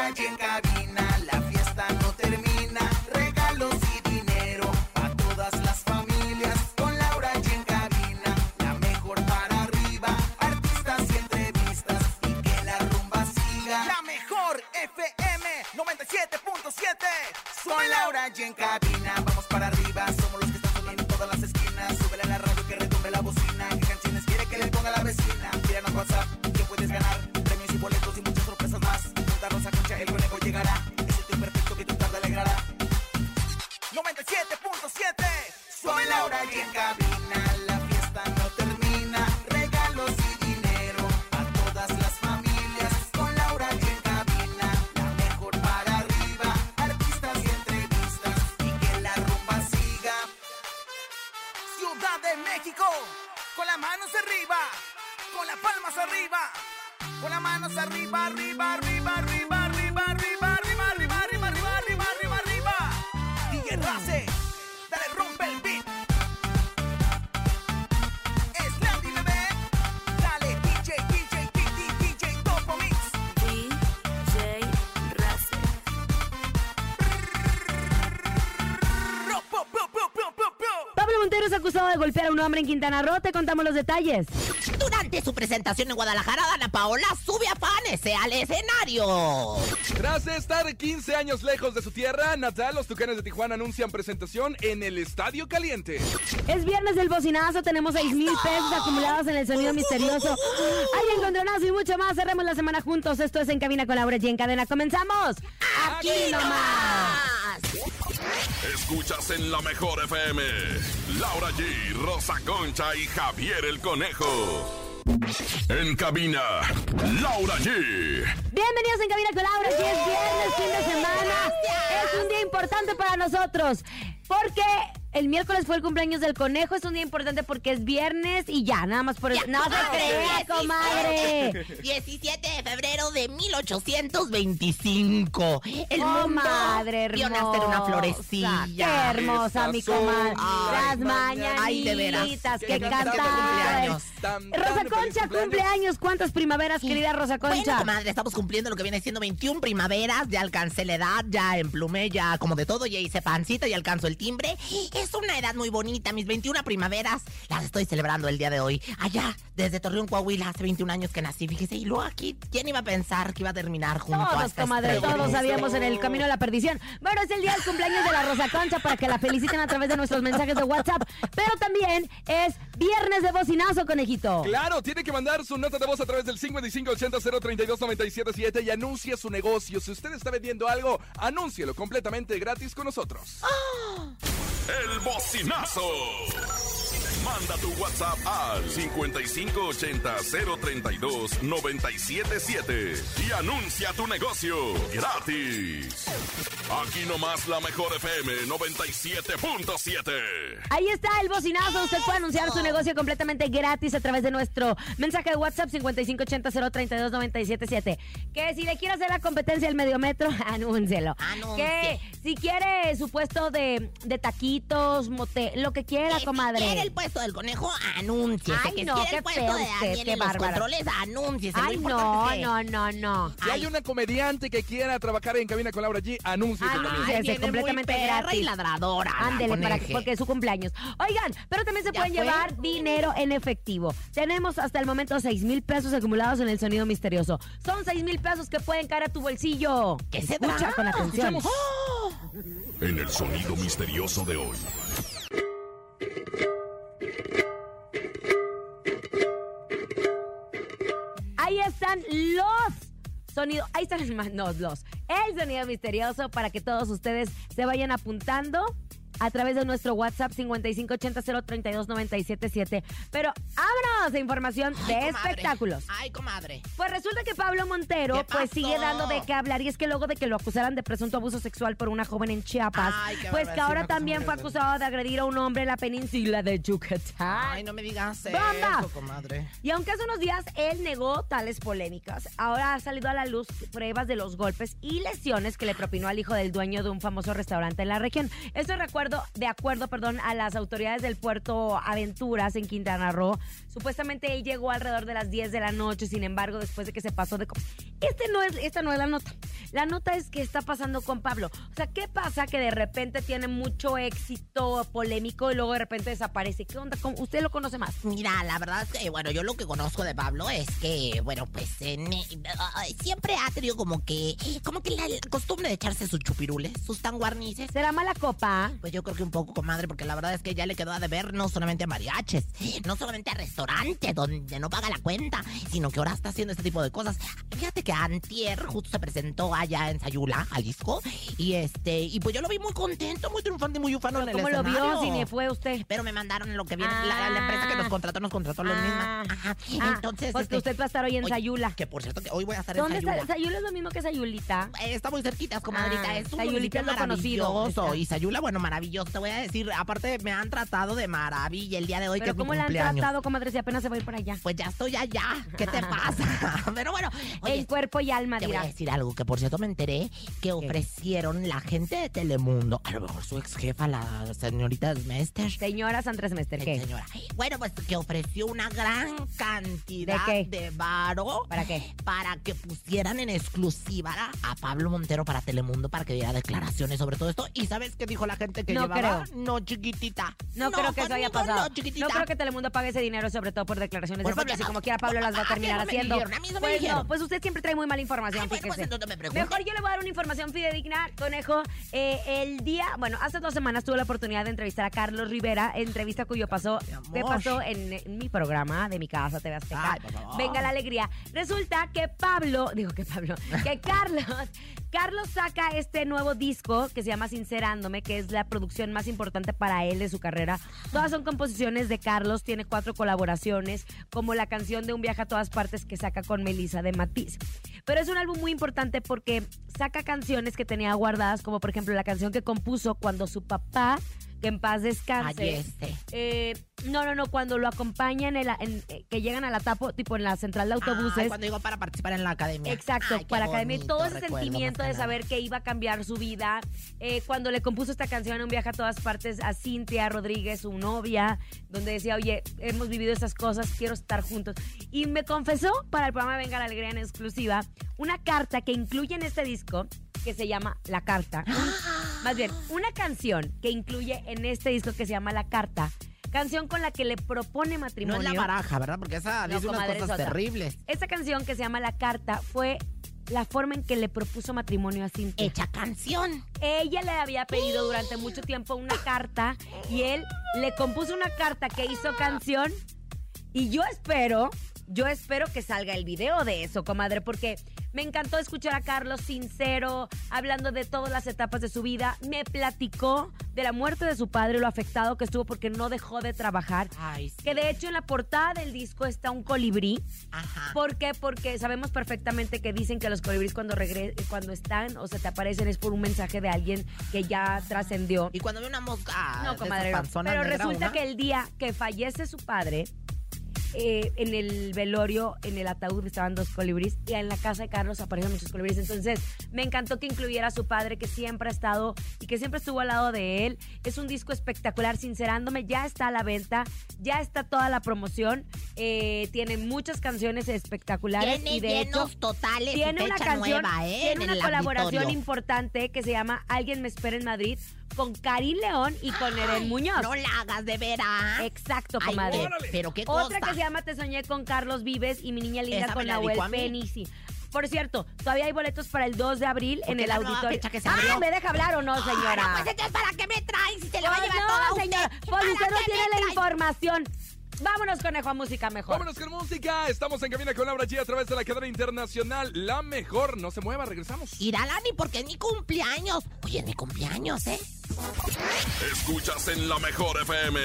Y en cabina, la fiesta no termina. Regalos y dinero a todas las familias. Con Laura y en cabina, la mejor para arriba. Artistas y entrevistas y que la rumba siga. La mejor FM 97.7. Soy Laura y en cabina, vamos para arriba. Montero es acusado de golpear a un hombre en Quintana Roo. Te contamos los detalles. Durante su presentación en Guadalajara, Dana Paola sube a Fanese al escenario. Tras estar 15 años lejos de su tierra natal, los Tucanes de Tijuana anuncian presentación en el Estadio Caliente. Es viernes del bocinazo. Tenemos 6 mil pesos acumulados en el sonido misterioso. Hay encontronazo y mucho más. Cerremos la semana juntos. Esto es En Cabina con Laura G. En cadena. ¡Comenzamos! ¡Aquí nomás! Escuchas en la mejor FM. Laura G, Rosa Concha y Javier el Conejo. En cabina, Laura G. Bienvenidos en Cabina con Laura. Si es viernes, fin de semana. Es un día importante para nosotros. Porque el miércoles fue el cumpleaños del conejo. Es un día importante porque es viernes y ya, nada más por eso. No se crea, comadre. 17 de febrero de 1825. El mundo Comadre vio nacer una hermosa. florecilla. Qué hermosa, mi comadre. Ay, Las ay, de veras. mañanitas Qué que cantante de cantaban. cumpleaños. Tan, tan Rosa Concha, cumpleaños. ¿Cuántas primaveras, querida Rosa Bueno, Concha? comadre, estamos cumpliendo lo que viene siendo 21 primaveras. Ya alcancé la edad, ya emplumé, ya como de todo, ya hice pancita, ya alcanzo el timbre. Es una edad muy bonita. Mis 21 primaveras las estoy celebrando el día de hoy. Allá, desde Torreón, Coahuila, hace 21 años que nací. Fíjese, y luego aquí, ¿quién iba a pensar que iba a terminar junto a Todos, esta comadre, estrella? todos sabíamos en el camino a la perdición. Bueno, es el día del cumpleaños de la Rosa Concha para que la feliciten a través de nuestros mensajes de WhatsApp. Pero también es viernes de bocinazo, conejito. Claro, tiene que mandar su nota de voz a través del 5580-032-977 y anuncie su negocio. Si usted está vendiendo algo, anúncielo completamente gratis con nosotros. El bocinazo. Manda tu WhatsApp al 5580-032-977 y anuncia tu negocio gratis. Aquí nomás la mejor FM 97.7. Ahí está el bocinazo. Usted puede anunciar su negocio completamente gratis a través de nuestro mensaje de WhatsApp 5580-032-977. Que si le quiere hacer la competencia al mediometro, anúncielo. Anuncie. Que si quiere su puesto de, de taquitos, mote, lo que quiera, Que comadre. Si quiere el puesto del conejo, anúnciese. Ay, que no, si quiere qué el puesto feo de usted, Daniel qué en los controles, anúnciese. Lo Ay, no, que- no, no, no. Si hay una comediante que quiera trabajar en cabina con Laura G, anuncie. Anúnciese, completamente perra gratis. y ladradora. la Ándele, para que, porque es su cumpleaños. Oigan, pero también se ¿Ya pueden fue? llevar dinero en efectivo. Tenemos hasta el momento 6 mil pesos acumulados en el sonido misterioso. Son 6 mil pesos que pueden caer a tu bolsillo. ¿Qué se Escucha da? con atención. En el sonido misterioso de hoy. Ahí están los sonidos. Ahí están los, no, los. El sonido misterioso para que todos ustedes se vayan apuntando. A través de nuestro WhatsApp 5580-032-977. Pero vámonos de información Ay, de comadre. espectáculos. Ay, comadre. Pues resulta que Pablo Montero ¿Qué pues sigue dando de qué hablar y es que luego de que lo acusaran de presunto abuso sexual por una joven en Chiapas, Ay, qué pues que ahora también fue acusado de agredir a un hombre en la península de Yucatán. Ay, no me digas ¡Bomba! eso, comadre. Y aunque hace unos días él negó tales polémicas, ahora ha salido a la luz pruebas de los golpes y lesiones que le propinó al hijo del dueño de un famoso restaurante en la región. Esto recuerdo, de acuerdo perdón, a las autoridades del puerto Aventuras en Quintana Roo. Supuestamente él llegó alrededor de las 10 de la noche, sin embargo, después de que se pasó de. Este no es, esta no es la nota. La nota es que está pasando con Pablo. O sea, ¿qué pasa que de repente tiene mucho éxito polémico y luego de repente desaparece? ¿Qué onda? ¿Cómo- ¿Usted lo conoce más? Mira, la verdad es que, bueno, yo lo que conozco de Pablo es que, bueno, pues eh, siempre ha tenido como que, como que la, la costumbre de echarse sus chupirules, sus tanguarnices. ¿Será mala copa? Pues yo creo que un poco, comadre, porque la verdad es que ya le quedó a deber no solamente a mariaches, no solamente a restaurantes donde no paga la cuenta, sino que ahora está haciendo este tipo de cosas. Fíjate que Antier justo se presentó allá en Sayula, Jalisco, y este, y pues yo lo vi muy contento, muy triunfante, muy ufano en el ¿Cómo lo vio si ni fue usted? Pero me mandaron lo que viene, la, la empresa que nos contrató, nos contrató lo Ah. misma. Ajá. Ah, Entonces, Porque este, usted va a estar hoy en Sayula. Que por cierto, que hoy voy a estar ¿Dónde en está? Sayula. Sayula es lo mismo que Sayulita. Eh, Está muy cerquita, comadrita. Ah, es un Sayulita es lo conocido, maravilloso. Y Sayula, bueno, maravilloso. Te voy a decir, aparte me han tratado de maravilla el día de hoy, que Pero mi ¿cómo le han tratado, comadre, si apenas se va a ir para allá? Pues ya estoy allá. ¿Qué te pasa? Pero bueno, oye, en cuerpo y alma, te voy a decir algo, que por cierto me enteré que ofrecieron la gente de Telemundo, a lo mejor su ex jefa, la señorita Mester. Señora Sandra Semester, ¿qué? Señora. Bueno, pues que ofreció una gran cantidad ¿De qué? de varo ¿Para qué? para que pusieran en exclusiva a Pablo Montero para Telemundo para que diera declaraciones sobre todo esto. ¿Y sabes qué dijo la gente que No llevaba? creo. No, chiquitita. No, creo que eso haya pasado. No, chiquitita. No creo que Telemundo pague ese dinero, sobre todo por declaraciones de Pablo, así no. como quiera Pablo las va a A mí terminar me haciendo. dijeron, a mí no me pues dijeron. no, pues usted siempre trae muy mala información, Ay, pues, pues, me. Mejor yo le voy a dar una información fidedigna, conejo. Eh, el día, bueno, hace dos semanas tuve la oportunidad de entrevistar a Carlos Rivera, entrevista cuyo pasó, que pasó en, en mi programa de mi casa, TV Azteca. Ay. Venga la alegría. Resulta que Pablo, digo que Pablo, que Carlos, Carlos saca este nuevo disco que se llama Sincerándome, que es la producción más importante para él de su carrera. Todas son composiciones de Carlos, tiene cuatro colaboraciones, como la canción de Un viaje a todas partes que saca con Melissa de Matiz. Pero es un álbum muy importante porque saca canciones que tenía guardadas, como por ejemplo la canción que compuso cuando su papá, que en paz descanse, eh, no, no, no, cuando lo acompañan, en la- en- eh, que llegan a la tapo, tipo en la central de autobuses. Ay, cuando digo para participar en la academia. Exacto, Ay, para academia. y bonito Todo ese sentimiento de saber que iba a cambiar su vida. Eh, cuando le compuso esta canción, Un viaje a todas partes, a Cintia Rodríguez, su novia, donde decía, oye, hemos vivido estas cosas, quiero estar juntos. Y me confesó para el programa Venga la Alegría en exclusiva una carta que incluye en este disco que se llama La Carta. Más bien, una canción que incluye en este disco que se llama La Carta. Canción con la que le propone No matrimonio. es la baraja, ¿verdad? Porque esa No, dice unas cosas terribles. Esta canción que se llama La Carta fue la forma en que le propuso matrimonio a Cintia. Hecha canción. Ella le había pedido durante mucho tiempo una carta y él le compuso una carta que hizo canción y yo espero, yo espero que salga el video de eso, comadre, porque me encantó escuchar a Carlos sincero, hablando de todas las etapas de su vida. Me platicó de la muerte de su padre, lo afectado que estuvo porque no dejó de trabajar. Ay, sí. Que de hecho en la portada del disco está un colibrí. Ajá. ¿Por qué? Porque sabemos perfectamente que dicen que los colibríes cuando regre cuando están o se te aparecen es por un mensaje de alguien que ya trascendió. Y cuando ve una mosca. No, comadre, Pero resulta una, que el día que fallece su padre, eh, en el velorio, en el ataúd estaban dos colibríes y en la casa de Carlos aparecen muchos colibríes. Entonces, me encantó que incluyera a su padre, que siempre ha estado y que siempre estuvo al lado de él. Es un disco espectacular, sincerándome, ya está a la venta, ya está toda la promoción. eh, tiene muchas canciones espectaculares Tiene y de hecho totales tiene una canción, nueva, ¿eh? tiene en una colaboración auditorio. importante que se llama Alguien me espera en Madrid con Karim León y con Eren Muñoz. No la hagas de veras. Exacto, comadre. pero qué Otra cosa. que se llama Te soñé con Carlos Vives y mi niña linda Esa con me la Nahuel dedicó a mí. Por cierto, todavía hay boletos para el 2 de abril en el la nueva auditorio. fecha que se ah. ¿me deja hablar o no, señora? Pues entonces, ¿para qué me traen si se le va a Pues llevar no, toda usted? señora. Pues ¿Para usted no qué tiene la traen? información. Vámonos, conejo, a música mejor. Vámonos con música. Estamos en cabina con Laura G a través de la cadena internacional. La mejor. No se mueva, regresamos. Ir a Lani porque es mi cumpleaños. Oye, es mi cumpleaños, ¿eh? Escuchas en la mejor FM.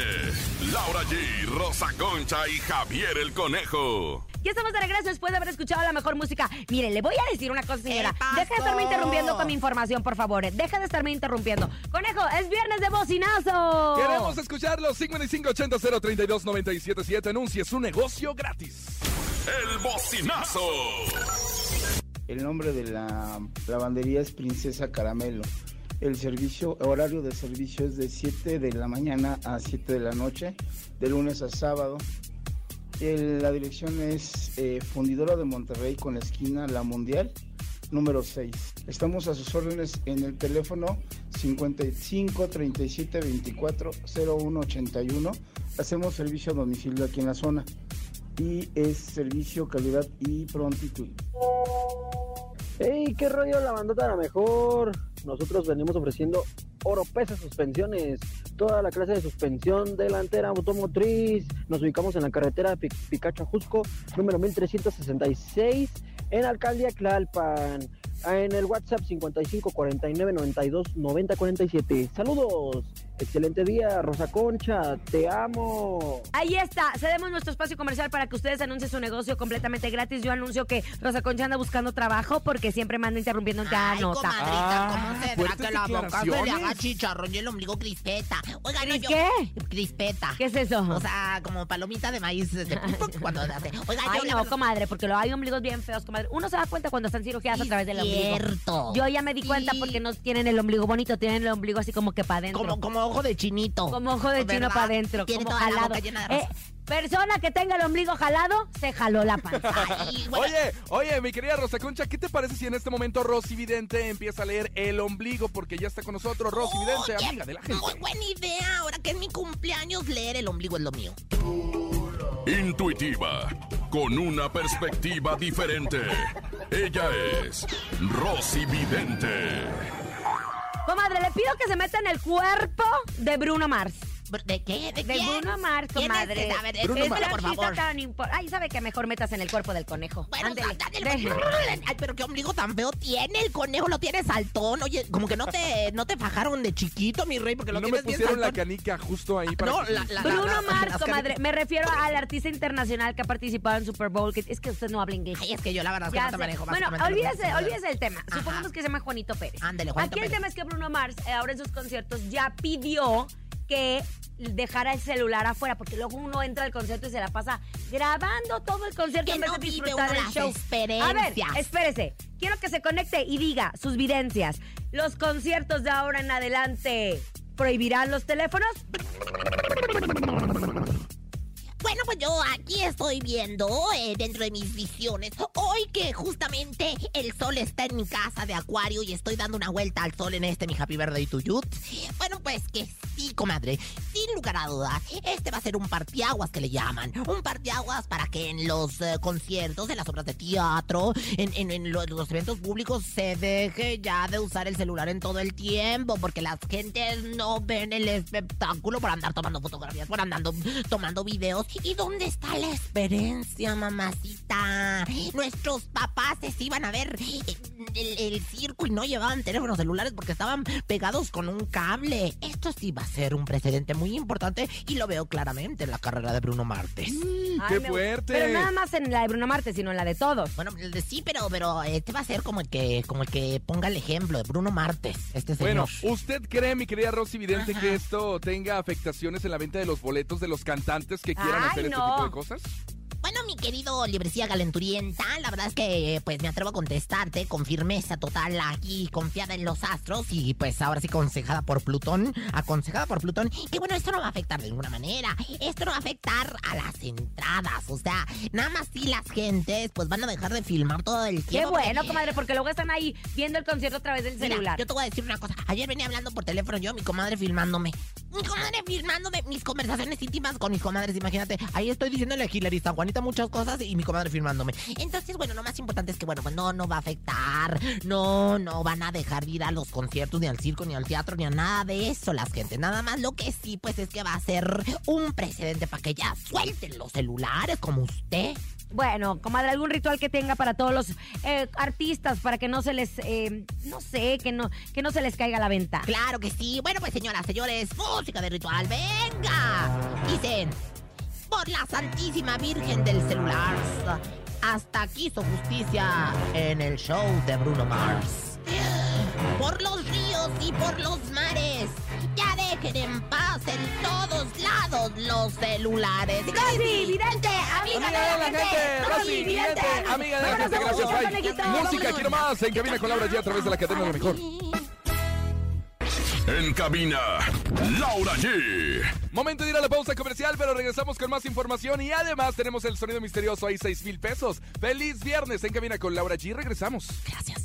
Laura G, Rosa Concha y Javier el Conejo. Ya estamos de regreso después de haber escuchado la mejor música. Mire, le voy a decir una cosa, señora. Deja de estarme interrumpiendo con mi información, por favor. Deja de estarme interrumpiendo. Conejo, es viernes de bocinazo. Queremos escucharlo. 5580-032-977. Anuncie su negocio gratis. El bocinazo. El nombre de la lavandería es Princesa Caramelo. El servicio, horario de servicio es de 7 de la mañana a 7 de la noche, de lunes a sábado. El- la dirección es eh, Fundidora de Monterrey con la esquina La Mundial, número 6. Estamos a sus órdenes en el teléfono 55 37 24 01 81. Hacemos servicio a domicilio aquí en la zona y es servicio, calidad y prontitud. ¡Ey! ¿Qué rollo la bandota la mejor? Nosotros venimos ofreciendo oro pesa suspensiones, toda la clase de suspensión delantera automotriz. Nos ubicamos en la carretera Pi- Picacho Jusco, número 1366, en Alcaldía Tlalpan. En el WhatsApp 55 49 92 90 47. Saludos. Excelente día, Rosa Concha. Te amo. Ahí está, cedemos nuestro espacio comercial para que ustedes anuncien su negocio completamente gratis. Yo anuncio que Rosa Concha anda buscando trabajo porque siempre me anda interrumpiendo en cada Ay, nota. comadrita, Ah, ¿cómo se fuertes trata la boca? Se le haga chicharrón y el ombligo crispeta. Oiga, no, ¿Cris yo... qué? Crispeta. ¿Qué es eso? O sea, como palomita de maíz este, cuando hace. Oiga, Ay, yo la no, verdad- comadre, porque lo hay ombligos bien feos, comadre. Uno se da cuenta cuando están cirugiadas a través del ombligo. cierto. Yo ya me di cuenta Sí. porque no tienen el ombligo bonito, tienen el ombligo así como que para adentro. Como, como ojo de chinito. Como ojo de chino para adentro, Tiene como toda la jalado. boca llena de Eh, rosa. persona que tenga el ombligo jalado, se jaló la panza. Ay, bueno, Oye, oye, mi querida Rosa Concha, ¿qué te parece si en este momento Rosy Vidente empieza a leer el ombligo? Porque ya está con nosotros Rosy Vidente, amiga de la gente. Muy buena idea. Ahora que es mi cumpleaños, leer el ombligo es lo mío. Intuitiva, con una perspectiva diferente. Ella es Rosy Vidente. Comadre, le pido que se meta en el cuerpo de Bruno Mars. ¿De qué? ¿De, De quién? Bruno Mars, ¿Quién es comadre. esa? A ver, Bruno Mars. por artista favor. tan Ay, sabe que mejor metas en el cuerpo del conejo. Bueno, ándale. Ay, pero qué ombligo tan feo tiene. El conejo lo tiene saltón. Oye, como que no te, no te fajaron de chiquito, mi rey, porque lo No me tienes bien pusieron la canica justo ahí para No, que- la, la, Bruno la- Mars, comadre. Me refiero al artista internacional que ha participado en Super Bowl. que es que usted no habla inglés. Ay, es que yo la verdad es que no te manejo Bueno, olvídese, olvídese del tema. Ajá. Supongamos que se llama Juanito Pérez. Ándale, Juanito Aquí el Pérez. tema es que Bruno Mars, eh, ahora en sus conciertos, ya pidió que dejara el celular afuera, porque luego uno entra al concierto y se la pasa grabando todo el concierto en vez no de disfrutar el show. A ver, espérese. Quiero que se conecte y diga sus videncias. ¿Los conciertos de ahora en adelante prohibirán los teléfonos? Bueno, pues yo aquí estoy viendo eh, dentro de mis visiones. Hoy que justamente el sol está en mi casa de acuario y estoy dando una vuelta al sol en este mi Happy Birthday to You. Bueno, pues que sí, comadre. Sin lugar a dudas, este va a ser un partiaguas que le llaman. Un partiaguas para que en los eh, conciertos, en las obras de teatro, en, en- en lo- los eventos públicos se deje ya de usar el celular en todo el tiempo. Porque las gentes no ven el espectáculo por andar tomando fotografías, por andando tomando videos. ¿Y dónde está la experiencia, mamacita? Nuestros papás se iban a ver el, el circo y no llevaban teléfonos celulares porque estaban pegados con un cable. Esto sí va a ser un precedente muy importante y lo veo claramente en la carrera de Bruno Martes. ¡Qué Ay, me- fuerte! Pero nada más en la de Bruno Marte, sino en la de todos. Bueno, sí, pero, pero este va a ser como el que, como el que ponga el ejemplo de Bruno Martes, este señor. Bueno, ¿usted cree, mi querida Rosy Vidente, Ajá. que esto tenga afectaciones en la venta de los boletos de los cantantes que quieran Ay, hacer no. este tipo de cosas? Bueno, mi querido librecía galenturienta, la verdad es que pues me atrevo a contestarte con firmeza total aquí, confiada en los astros y pues ahora sí aconsejada por Plutón, aconsejada por Plutón, que bueno, esto no va a afectar de ninguna manera, esto no va a afectar a las entradas, o sea, nada más si las gentes pues van a dejar de filmar todo el Qué tiempo. bueno, porque- comadre, porque luego están ahí viendo el concierto a través del Mira, celular. yo te voy a decir una cosa. Ayer venía hablando por teléfono yo, mi comadre filmándome. Mi comadre filmándome mis conversaciones íntimas con mis comadres, imagínate. Ahí estoy diciéndole a Hilary San Juanita muchas cosas y mi comadre filmándome. Entonces, bueno, lo más importante es que, bueno, pues no, no va a afectar. No, no van a dejar de ir a los conciertos, ni al circo, ni al teatro, ni a nada de eso las gente. Nada más lo que sí, pues es que va a ser un precedente para que ya suelten los celulares como usted. Bueno, comadre, algún ritual que tenga para todos los eh, artistas, para que no se les, eh, no sé, que no, que no se les caiga la venta. Claro que sí. Bueno, pues señoras, señores, música de ritual, venga. Dicen, por la Santísima Virgen del Celular, hasta aquí su justicia en el show de Bruno Mars. Por los ríos y por los mares, ya dejen en paz en todos lados los celulares. Rosy, vidente, amiga Amiga de la gente, Rosy, vidente, amiga de la gente, gracias, conejito. Música, quiero más, en cabina con Laura G a través de la cadena de lo mejor. En cabina, Laura G. Momento de ir a la pausa comercial, pero regresamos con más información y además tenemos el sonido misterioso ahí, 6 mil pesos. Feliz viernes en cabina con Laura G. Regresamos. Gracias.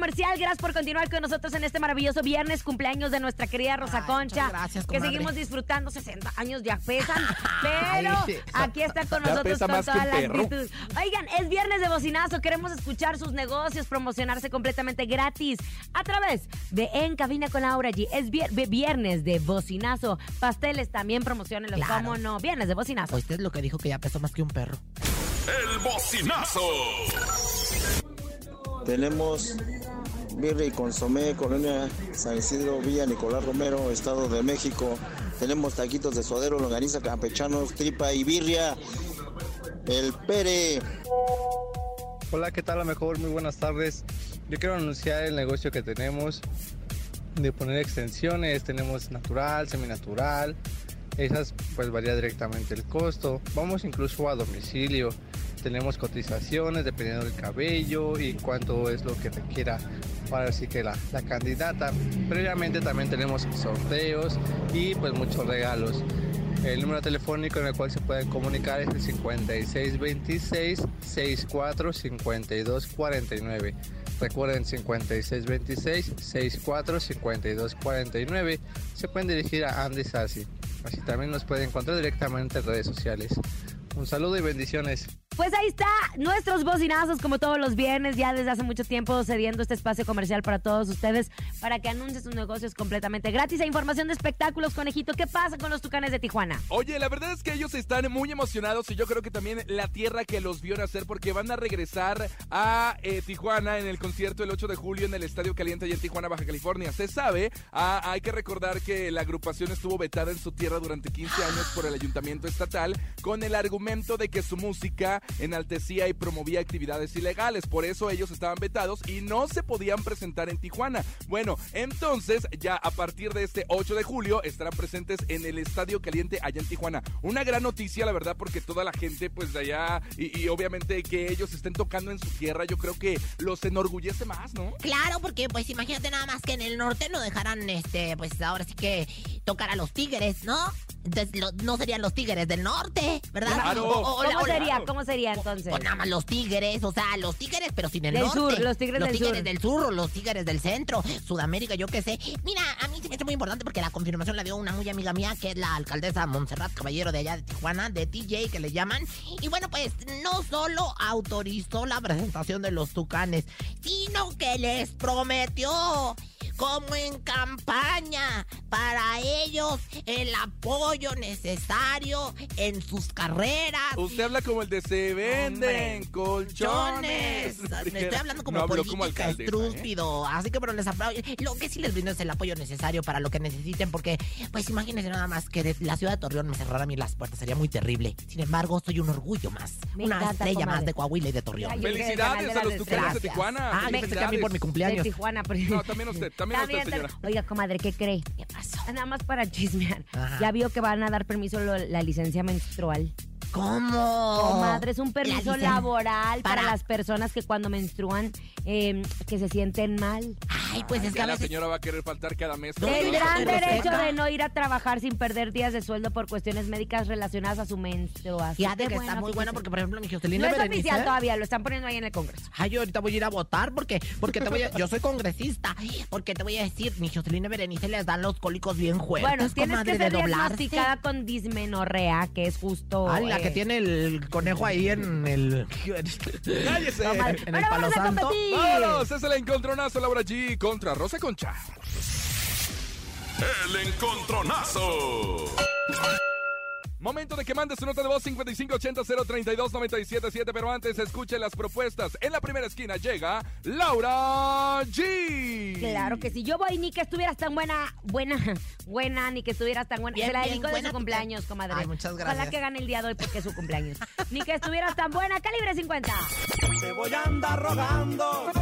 comercial. Gracias por continuar con nosotros en este maravilloso viernes, cumpleaños de nuestra querida Rosa Ay, Concha. gracias, que comadre. seguimos disfrutando. 60 años ya pesan, pero Ay, sí. aquí está con Ya nosotros con que toda la perro. actitud. Oigan, es viernes de bocinazo. Queremos escuchar sus negocios, promocionarse completamente gratis a través de En Cabina con Laura G. Es vier- viernes de bocinazo. Pasteles también promocionenlos, Claro. ¿cómo no? Viernes de bocinazo. Usted es lo que dijo que ya pesó más que un perro. El bocinazo. Tenemos birria y consomé, colonia San Isidro, Villa Nicolás Romero, Estado de México. Tenemos taquitos de suadero, longaniza, campechanos, tripa y birria. El Pere. Hola, ¿qué tal? A lo mejor, muy buenas tardes. Yo quiero anunciar el negocio que tenemos de poner extensiones. Tenemos natural, seminatural. Esas pues varía directamente el costo. Vamos incluso a domicilio. Tenemos cotizaciones dependiendo del cabello y cuánto es lo que requiera para así que la, candidata. Previamente también tenemos sorteos y pues muchos regalos. El número telefónico en el cual se pueden comunicar es el 5626-645249. Recuerden 5626-645249. Se pueden dirigir a Andy Sassi. Así también nos pueden encontrar directamente en redes sociales. Un saludo y bendiciones. Pues ahí está, nuestros bocinazos como todos los viernes, ya desde hace mucho tiempo cediendo este espacio comercial para todos ustedes, para que anuncien sus negocios completamente gratis. E información de espectáculos, conejito, ¿qué pasa con los tucanes de Tijuana? Oye, la verdad es que ellos están muy emocionados y yo creo que también la tierra que los vio nacer porque van a regresar a eh, Tijuana en el concierto el 8 de julio en el Estadio Caliente allá en Tijuana, Baja California. Se sabe, ah, hay que recordar que la agrupación estuvo vetada en su tierra durante 15 años por el ayuntamiento estatal con el argumento de que su música enaltecía y promovía actividades ilegales. Por eso ellos estaban vetados y no se podían presentar en Tijuana. Bueno, entonces ya a partir de este 8 de julio estarán presentes en el Estadio Caliente allá en Tijuana. Una gran noticia, la verdad, porque toda la gente pues de allá y, y obviamente que ellos estén tocando en su tierra, yo creo que los enorgullece más, ¿no? Claro, porque pues imagínate nada más que en el norte no dejarán, este, pues ahora sí que tocar a los tigres, ¿no? Entonces lo- no serían los tigres del norte, ¿verdad? Claro. O- o- ¿Cómo sería? ¿Cómo sería entonces? O nada más los tigres, o sea, los tigres, pero sin el Del norte. sur, los tigres del tigres sur. del sur, o los tigres del centro, Sudamérica, yo qué sé. Mira, a mí se me hace muy importante porque la confirmación la dio una muy amiga mía, que es la alcaldesa Montserrat Caballero de allá de Tijuana, de TJ, que le llaman. Y bueno, pues no solo autorizó la presentación de los tucanes, sino que les prometió como en campaña para ellos el apoyo necesario en sus carreras. Usted habla como el de se venden Hombre, colchones. Chones. Me estoy hablando como No política como alcaldesa, ¿eh? estrúpido. Así que pero les aplaudo. Lo que sí les brindo es el apoyo necesario para lo que necesiten, porque, pues imagínense nada más que de la ciudad de Torreón me cerrara a mí las puertas, sería muy terrible. Sin embargo, soy un orgullo más. Me una encanta, estrella comadre. más de Coahuila y de Torreón. Felicidades a los tucanes de. Tijuana. Ah, yo pensé que a mí por mi De cumpleaños. Tijuana. pero- No, también usted, también usted, También, señora. Oiga, comadre, ¿qué cree? ¿Qué pasó? Nada más para chismear. Ajá. Ya vio que van a dar permiso lo- la licencia menstrual. ¿Cómo? Comadre, es un permiso La laboral para... para- las personas que cuando menstruan eh, que se sienten mal. Ay, pues es que la señora va a querer faltar cada mes. No, Tendrán te derecho de no ir a trabajar sin perder días de sueldo por cuestiones médicas relacionadas a su menstruación. Fíjate que está muy fíjese. bueno porque, por ejemplo, mi No Jocelyn es Berenice- oficial todavía, lo están poniendo ahí en el Congreso. Ay, yo ahorita voy a ir a votar porque, porque te voy a, yo soy congresista, porque te voy a decir, mi Jocelyn Berenice les dan los cólicos bien fuertes, Bueno, tienes comadre, que ser diagnosticada con dismenorrea, que es justo... Ay, la que tiene el conejo ahí en el... ¡Cállese! Comadre. en el Bueno, palo vamos santo. ¡Vámonos! Es el encontronazo Laura G contra Rosa Concha. El encontronazo. Momento de que mandes su nota de voz 5580-032-977, pero antes escuche las propuestas. En la primera esquina llega Laura G. Claro que si yo voy, ni que estuvieras tan buena, buena, buena, ni que estuvieras tan buena. Bien, Se la dedico de buena su tu cumpleaños, comadre. Ay, muchas Ojalá gracias. que gane el día de hoy porque es su cumpleaños. ni que estuvieras tan buena, calibre 50. Te voy a andar rogando,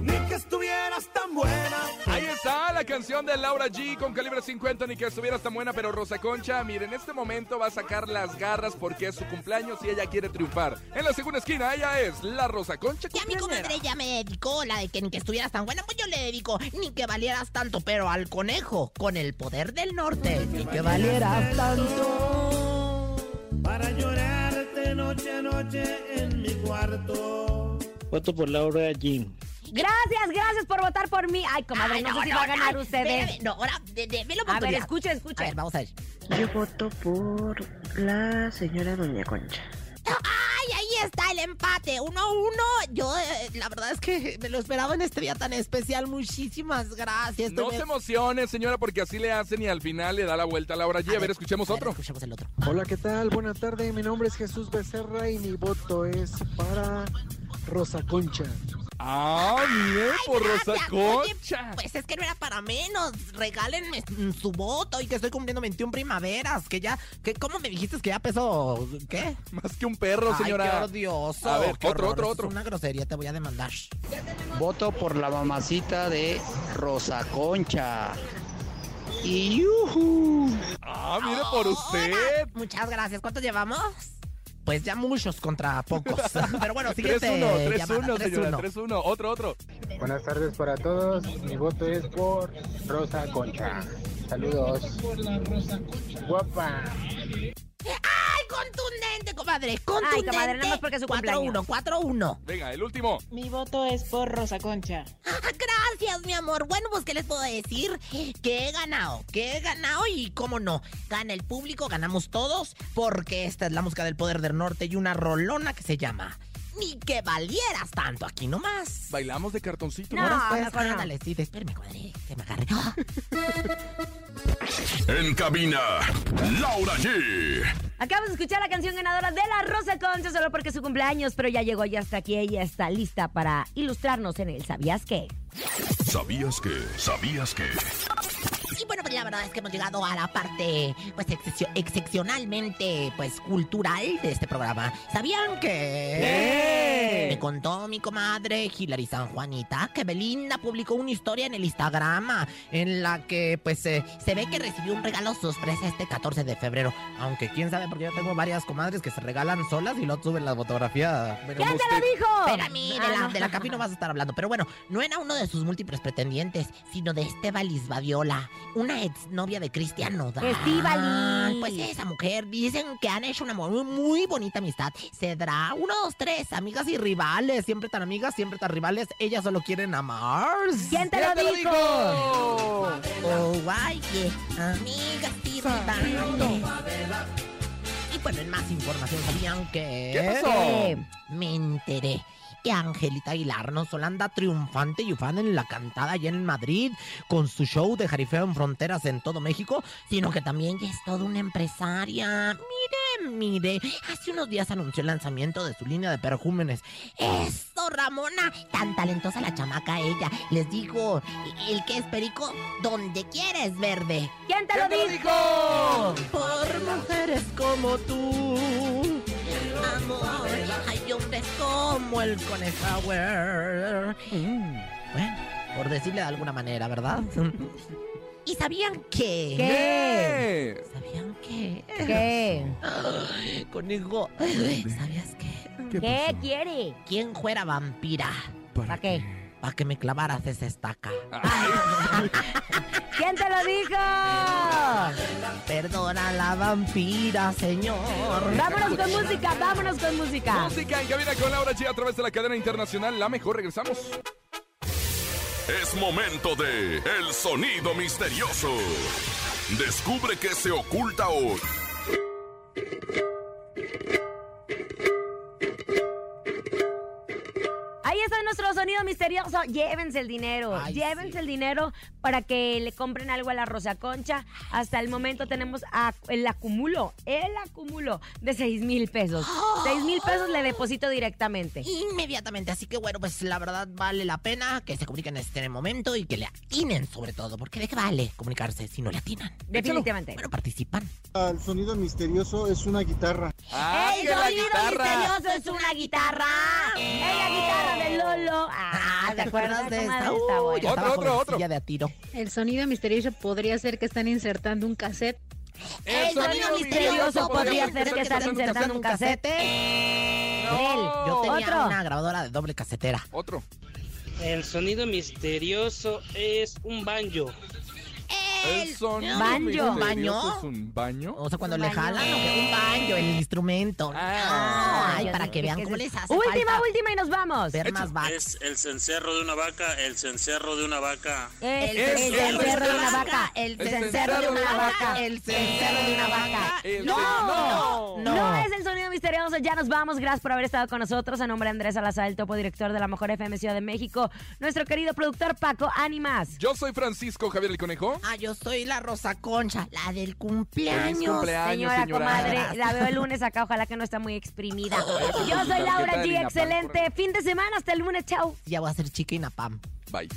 ni que estuvieras tan buena. Ahí está la canción de Laura G con calibre 50, ni que estuvieras tan buena, pero Rosa Concha, mire, en este momento va a sacar las garras porque es su cumpleaños y ella quiere triunfar. En la segunda esquina, ella es la Rosa Concha Ya mi comadre ya me dedicó la de que ni que estuvieras tan buena, pues yo le dedico ni que valieras tanto, pero al conejo, con el poder del norte, ni que valieras tanto. Para llorarte noche a noche en mi cuarto. Voto por Laura Jean. Gracias, gracias por votar por mí. Ay, comadre, Ay, no, sé si va a ganar ay, usted. espérame, No, ahora, ve la A ver, oportunidad. escuche, escuche. A ver, vamos a ver. Yo voto por la señora Doña Concha. ¡Ay, ahí está el empate! Uno a uno. Yo, eh, la verdad es que me lo esperaba en este día tan especial. Muchísimas gracias. No se emocione, señora, porque así le hacen y al final le da la vuelta a Laura G. A ver, escuchemos a ver, otro. Escuchemos el otro. Hola, ¿qué tal? Buenas tardes. Mi nombre es Jesús Becerra y mi voto es para Rosa Concha. Ah, mire, por Rosa Gracias. Oye, Concha. Pues es que no era para menos. Regálenme mm, su voto y que estoy cumpliendo 21 primaveras. Que ya, que ¿cómo me dijiste que ya pesó? ¿Qué? Más que un perro, señora. Ay, qué odioso. A ver, qué otro, horror. otro, otro. Es una grosería, te voy a demandar. Voto por la mamacita de Rosa Concha. Y yujú. Ah, mire, por usted. Muchas gracias. ¿Cuántos llevamos? Pues ya muchos contra pocos. Pero bueno, siguiente 3-1, llamada, 3-1, señora, 3-1. 3-1. Otro, otro. Buenas tardes para todos. Mi voto es por Rosa Concha. Saludos. Guapa. ¡Ay, contundente, comadre! ¡Contundente! comadre, nada más porque es su 4-1, 4-1. Venga, el último. Mi voto es por Rosa Concha. Ah, Gracias, mi amor. Bueno, pues, ¿qué les puedo decir? Que he ganado, que he ganado y cómo no. Gana el público, ganamos todos, porque esta es la música del poder del norte y una rolona que se llama Ni que valieras tanto aquí nomás. Bailamos de cartoncito. No, Ahora pues, mejor no. ándale, sí, espérame, comadre, que me agarre. ¡Ah! En cabina, Laura G. Acabamos de escuchar la canción ganadora de la Rosa Concha solo porque es su cumpleaños, pero ya llegó, ya está aquí, ella está lista para ilustrarnos en el ¿Sabías qué? ¿Sabías que? ¿Sabías que? La verdad es que hemos llegado a la parte, pues, excepcio- excepcionalmente, pues, cultural de este programa. ¿Sabían que...? ¿Qué? Me contó mi comadre Hilary San Juanita que Belinda publicó una historia en el Instagram en la que, pues, eh, se ve que recibió un regalo sorpresa este 14 de febrero. Aunque quién sabe, porque yo tengo varias comadres que se regalan solas y luego suben la fotografía. ¿Quién te lo dijo? De Ah, la, no. de la Capi no vas a estar hablando. Pero bueno, no era uno de sus múltiples pretendientes, sino de Estebalis Babiola, una exnovia de Cristian Nodal. Estíbaliz. Pues esa mujer, dicen que han hecho una muy, muy bonita amistad. Cedra, uno, dos, tres, amigas y rivales. Siempre tan amigas, siempre tan rivales. Ellas solo quieren amar. ¿Quién te ¿Quién lo te lo dijo? Oh, vaya, amigas y rivales. Y bueno, en más información, ¿sabían que...? ¿Qué pasó? Me enteré que Angelita Aguilar no solo anda triunfante y ufana en la cantada allá en Madrid con su show de jarifeo en fronteras en todo México, sino que también ya es toda una empresaria. Mire, mire, hace unos días anunció el lanzamiento de su línea de perjúmenes. ¡Eso, Ramona! Tan talentosa la chamaca ella. Les digo, el que es perico, donde quieres verde. ¿Quién te lo ¿Quién te lo dijo? Por mujeres como tú. Amor, hay hombres como el Conejauer. Bueno, por decirle de alguna manera, ¿verdad? ¿Y sabían qué? ¿Qué? ¿Sabían qué? ¿Qué? Ay, Conejo, ¿sabías qué? ¿Qué quiere? ¿Quién fuera vampira? ¿Para qué? Para que me clavaras esa estaca. ¿Quién te lo dijo? Perdona la vampira, señor. Vámonos con música, vámonos con música. Música en cabina con Laura G a través de la cadena internacional La Mejor. Regresamos. Es momento de El Sonido Misterioso. Descubre qué se oculta hoy. Está nuestro sonido misterioso. Llévense el dinero. Ay, Llévense sí. el dinero para que le compren algo a la Rosa Concha. Hasta el momento tenemos a- el acumulo, el acumulo de 6 mil pesos. 6 mil pesos le deposito directamente. Inmediatamente, así que bueno, pues la verdad vale la pena que se comuniquen en este momento y que le atinen sobre todo, porque de qué vale comunicarse si no le atinan. Definitivamente. Bueno, participan. El sonido misterioso es una guitarra. Ah, el sonido guitarra. misterioso es una guitarra. Es la guitarra de Lolo. Ah, ¿te acuerdas de esta? esta? Uy, Está Otro, otro, otro. de a tiro. El sonido misterioso podría ser que están insertando un cassette. El sonido misterioso podría ser que están insertando un casete. No. Yo tenía Otro. una grabadora de doble casetera. Otro. El sonido misterioso es un banjo. El sonido Banjo. ¿Baño? es un baño. O sea, cuando le baño. jalan, ¿o qué? un banjo, el instrumento. Ah. Ay, para que vean cómo les hace Última, falta última y nos vamos. ver más vacas. Es el cencerro de una vaca, el cencerro de una vaca. El el cencerro de una vaca. El cencerro de una vaca. El cencerro de una vaca. No, no, No es el sonido misterioso, ya nos vamos. Gracias por haber estado con nosotros. A nombre de Andrés Salazar, el topo director de la Mejor FM Ciudad de México. Nuestro querido productor Paco Ánimas. Yo soy Francisco Javier el Conejo. Ah, yo soy la Rosa Concha, la del cumpleaños. Señora, señora. comadre, la veo el lunes acá, ojalá que no está muy exprimida. Yo soy Laura G, Inapam, excelente fin de semana, hasta el lunes, chao. Ya voy a ser chiquina, Pam. Bye.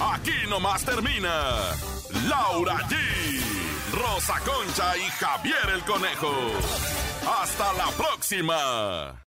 Aquí nomás termina Laura G, Rosa Concha y Javier el Conejo. Hasta la próxima.